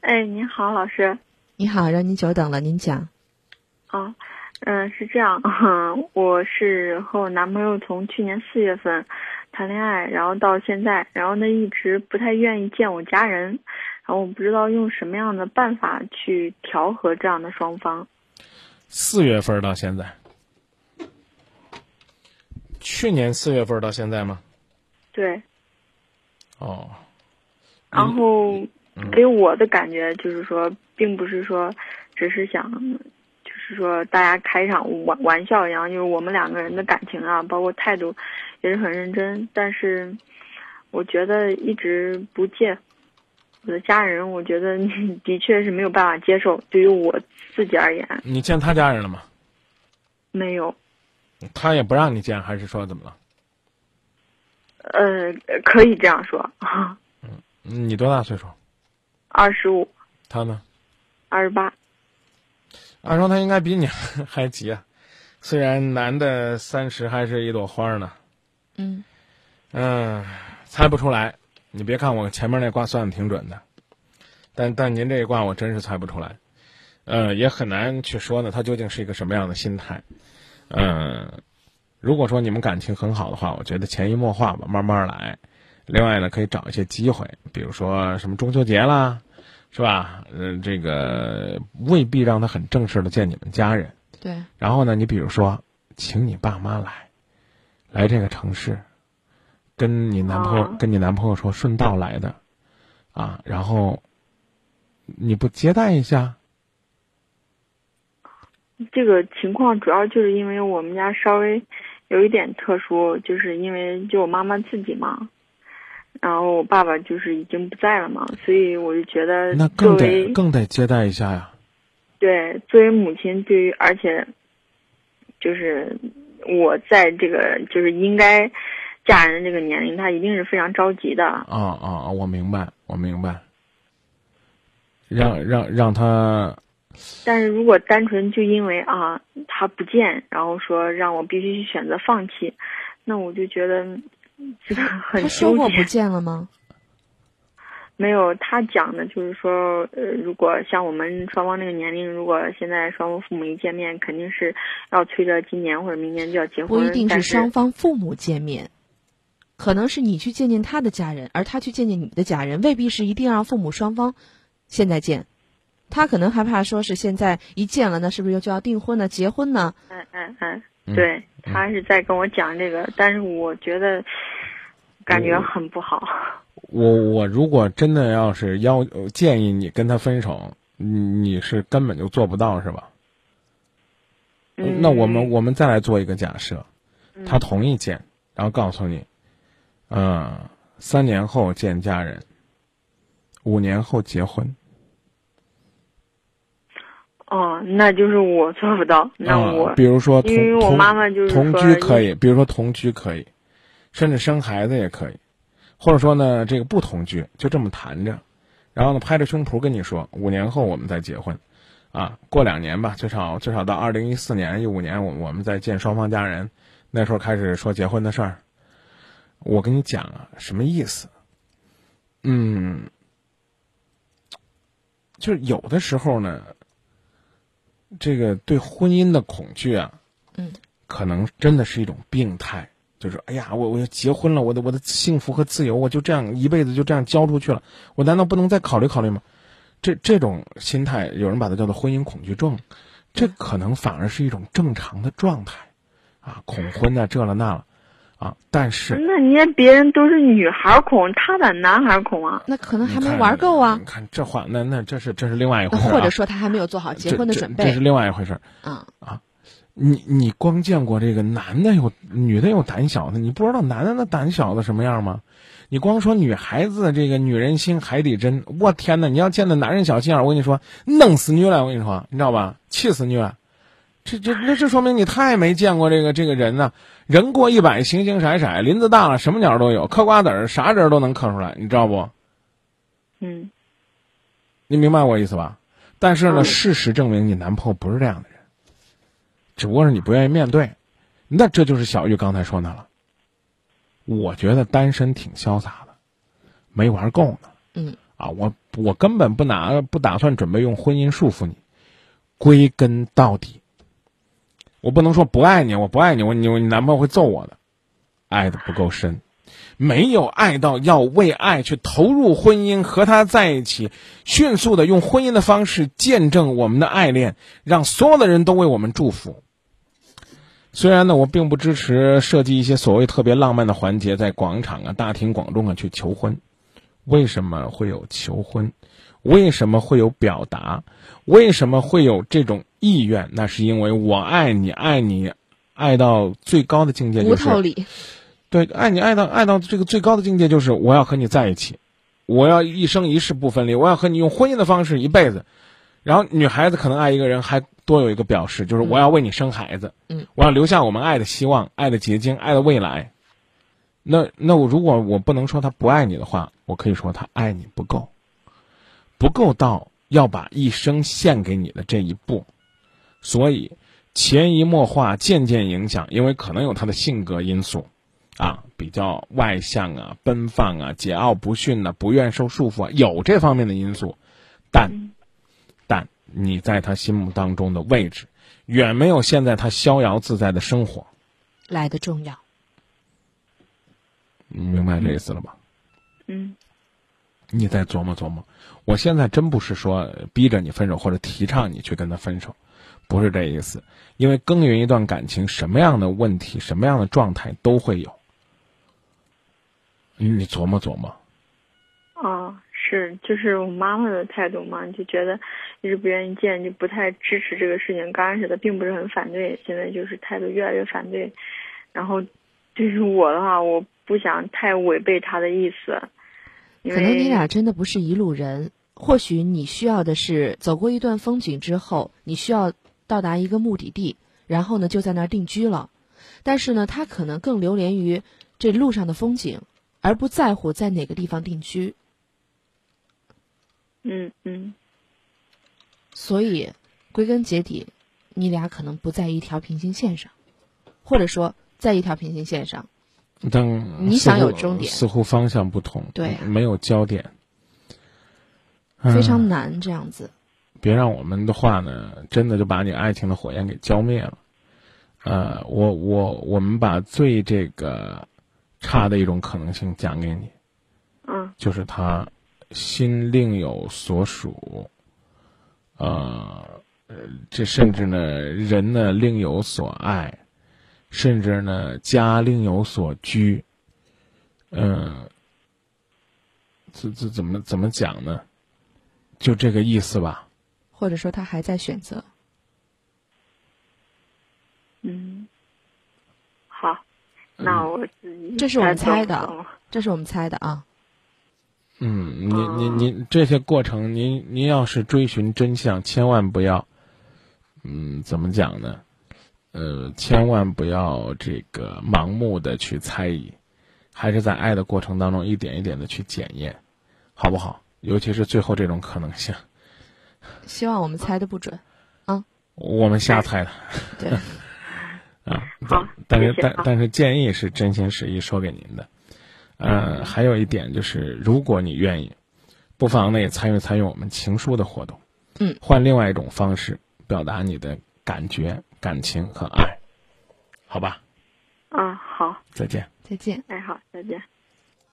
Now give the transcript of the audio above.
哎，您好，老师。你好，让您久等了，您讲。啊，嗯，是这样，我是和我男朋友从去年四月份谈恋爱，然后到现在，然后呢一直不太愿意见我家人，然后我不知道用什么样的办法去调和这样的双方。四月份到现在，去年四月份到现在吗？对。哦。然后给我的感觉就是说，并不是说只是想，就是说大家开一场玩玩笑一样，就是我们两个人的感情啊，包括态度也是很认真。但是我觉得一直不见我的家人，我觉得的确是没有办法接受。对于我自己而言，你见他家人了吗？没有。他也不让你见，还是说怎么了？呃，可以这样说。嗯你多大岁数？二十五。他呢？二十八。按说他应该比你还急啊，虽然男的三十还是一朵花呢。嗯。嗯，猜不出来。你别看我前面那卦算的挺准的，但但您这一卦我真是猜不出来。呃，也很难去说呢，他究竟是一个什么样的心态。嗯，如果说你们感情很好的话，我觉得潜移默化吧，慢慢来。另外呢，可以找一些机会，比如说什么中秋节啦，是吧？嗯，这个未必让他很正式的见你们家人。对。然后呢，你比如说，请你爸妈来，来这个城市，跟你男朋友跟你男朋友说顺道来的，啊，然后你不接待一下？这个情况主要就是因为我们家稍微有一点特殊，就是因为就我妈妈自己嘛。然后我爸爸就是已经不在了嘛，所以我就觉得那更得更得接待一下呀。对，作为母亲，对于而且，就是我在这个就是应该嫁人的这个年龄，他一定是非常着急的。啊啊！我明白，我明白。让让让他。但是如果单纯就因为啊他不见，然后说让我必须去选择放弃，那我就觉得。他说过不见了吗？没有，他讲的就是说，呃，如果像我们双方那个年龄，如果现在双方父母一见面，肯定是要催着今年或者明年就要结婚。不一定是双方父母见面，可能是你去见见他的家人，而他去见见你的家人，未必是一定让父母双方现在见。他可能害怕说是现在一见了，那是不是就要订婚呢？结婚呢？嗯嗯嗯。对他是在跟我讲这个，但是我觉得感觉很不好。我我如果真的要是要建议你跟他分手，你是根本就做不到，是吧？那我们我们再来做一个假设，他同意见，然后告诉你，嗯，三年后见家人，五年后结婚。哦，那就是我做不到。那我比如说，因为我妈妈就是同居可以，比如说同居可以，甚至生孩子也可以，或者说呢，这个不同居就这么谈着，然后呢，拍着胸脯跟你说，五年后我们再结婚，啊，过两年吧，最少最少到二零一四年一五年，我我们再见双方家人，那时候开始说结婚的事儿。我跟你讲啊，什么意思？嗯，就是有的时候呢。这个对婚姻的恐惧啊，嗯，可能真的是一种病态。就是哎呀，我我要结婚了，我的我的幸福和自由，我就这样一辈子就这样交出去了，我难道不能再考虑考虑吗？这这种心态，有人把它叫做婚姻恐惧症，这可能反而是一种正常的状态，啊，恐婚啊，这了那了。啊！但是那人家别人都是女孩恐，他咋男孩恐啊？那可能还没玩够啊！你看这话，那那这是这是另外一回事或者说他还没有做好结婚的准备，这是另外一回事啊啊！你你光见过这个男的有女的有胆小的，你不知道男的那胆小的什么样吗？你光说女孩子这个女人心海底针，我天哪！你要见到男人小心眼，我跟你说，弄死你了！我跟你说，你知道吧？气死你了！这这那这说明你太没见过这个这个人呢。人过一百，形形色色，林子大了，什么鸟都有。嗑瓜子儿，啥人都能嗑出来，你知道不？嗯。你明白我意思吧？但是呢，事实证明你男朋友不是这样的人，只不过是你不愿意面对。那这就是小玉刚才说的了。我觉得单身挺潇洒的，没玩够呢。嗯。啊，我我根本不拿不打算准备用婚姻束缚你。归根到底，我不能说不爱你，我不爱你，我你你男朋友会揍我的，爱的不够深，没有爱到要为爱去投入婚姻，和他在一起，迅速的用婚姻的方式见证我们的爱恋，让所有的人都为我们祝福。虽然呢，我并不支持设计一些所谓特别浪漫的环节，在广场啊、大庭广众啊去求婚。为什么会有求婚？为什么会有表达？为什么会有这种意愿？那是因为我爱你，爱你，爱到最高的境界就是，对，爱你爱到爱到这个最高的境界就是我要和你在一起，我要一生一世不分离，我要和你用婚姻的方式一辈子。然后女孩子可能爱一个人还多有一个表示，就是我要为你生孩子，嗯，我要留下我们爱的希望、爱的结晶、爱的未来。那那我如果我不能说他不爱你的话，我可以说他爱你不够，不够到要把一生献给你的这一步，所以潜移默化、渐渐影响，因为可能有他的性格因素，啊，比较外向啊、奔放啊、桀骜不驯啊、不愿受束缚啊，有这方面的因素，但但你在他心目当中的位置，远没有现在他逍遥自在的生活来的重要。你明白这意思了吧？嗯，你再琢磨琢磨。我现在真不是说逼着你分手或者提倡你去跟他分手，不是这意思。因为耕耘一段感情，什么样的问题、什么样的状态都会有。你琢磨琢磨。哦，是，就是我妈妈的态度嘛，就觉得一直不愿意见，就不太支持这个事情。刚开始的并不是很反对，现在就是态度越来越反对。然后，就是我的话，我。不想太违背他的意思，可能你俩真的不是一路人。或许你需要的是走过一段风景之后，你需要到达一个目的地，然后呢就在那儿定居了。但是呢，他可能更流连于这路上的风景，而不在乎在哪个地方定居。嗯嗯。所以，归根结底，你俩可能不在一条平行线上，或者说在一条平行线上。但你想有终点，似乎方向不同，对，没有焦点，非常难这样子。别让我们的话呢，真的就把你爱情的火焰给浇灭了。呃，我我我们把最这个差的一种可能性讲给你，嗯，就是他心另有所属，呃，这甚至呢，人呢另有所爱。甚至呢，家另有所居，嗯，这这怎么怎么讲呢？就这个意思吧。或者说，他还在选择。嗯，好，那我自己这是我们猜的，这是我们猜的啊。嗯，您您您这些过程，您您要是追寻真相，千万不要，嗯，怎么讲呢？呃，千万不要这个盲目的去猜疑，还是在爱的过程当中一点一点的去检验，好不好？尤其是最后这种可能性。希望我们猜的不准，啊。我们瞎猜的。对。啊。好。但是但但是建议是真心实意说给您的。呃，还有一点就是，如果你愿意，不妨呢也参与参与我们情书的活动。嗯。换另外一种方式表达你的感觉。感情和爱，好吧。啊，好，再见。再见。哎，好，再见。